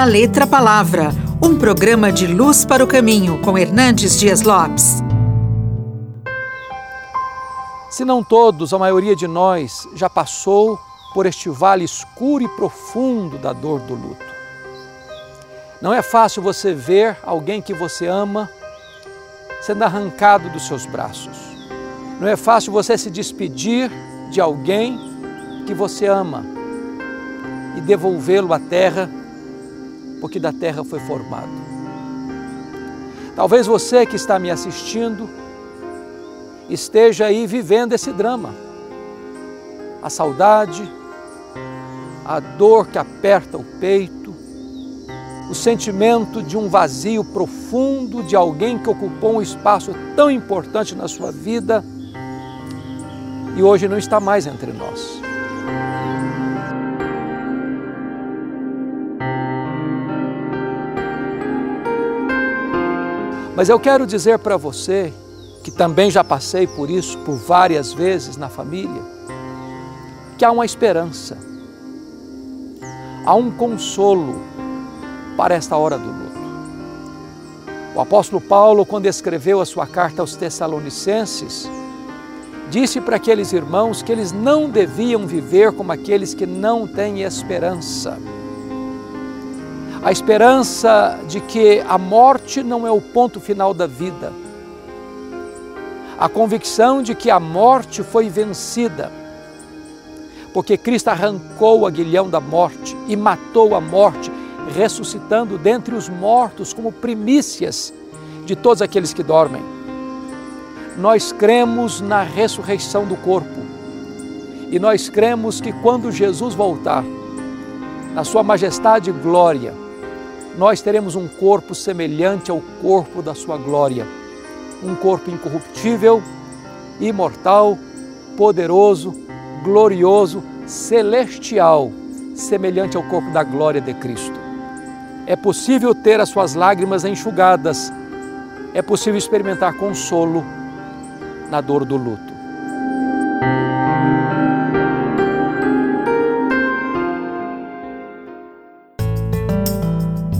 da Letra Palavra, um programa de luz para o caminho com Hernandes Dias Lopes. Se não todos, a maioria de nós já passou por este vale escuro e profundo da dor do luto. Não é fácil você ver alguém que você ama sendo arrancado dos seus braços. Não é fácil você se despedir de alguém que você ama e devolvê-lo à terra, porque da terra foi formado. Talvez você que está me assistindo esteja aí vivendo esse drama. A saudade, a dor que aperta o peito, o sentimento de um vazio profundo de alguém que ocupou um espaço tão importante na sua vida e hoje não está mais entre nós. Mas eu quero dizer para você, que também já passei por isso por várias vezes na família, que há uma esperança, há um consolo para esta hora do luto. O apóstolo Paulo, quando escreveu a sua carta aos Tessalonicenses, disse para aqueles irmãos que eles não deviam viver como aqueles que não têm esperança. A esperança de que a morte não é o ponto final da vida. A convicção de que a morte foi vencida, porque Cristo arrancou o aguilhão da morte e matou a morte, ressuscitando dentre os mortos como primícias de todos aqueles que dormem nós cremos na ressurreição do corpo. E nós cremos que quando Jesus voltar, na sua majestade e glória, nós teremos um corpo semelhante ao corpo da sua glória. Um corpo incorruptível, imortal, poderoso, glorioso, celestial, semelhante ao corpo da glória de Cristo. É possível ter as suas lágrimas enxugadas, é possível experimentar consolo na dor do luto.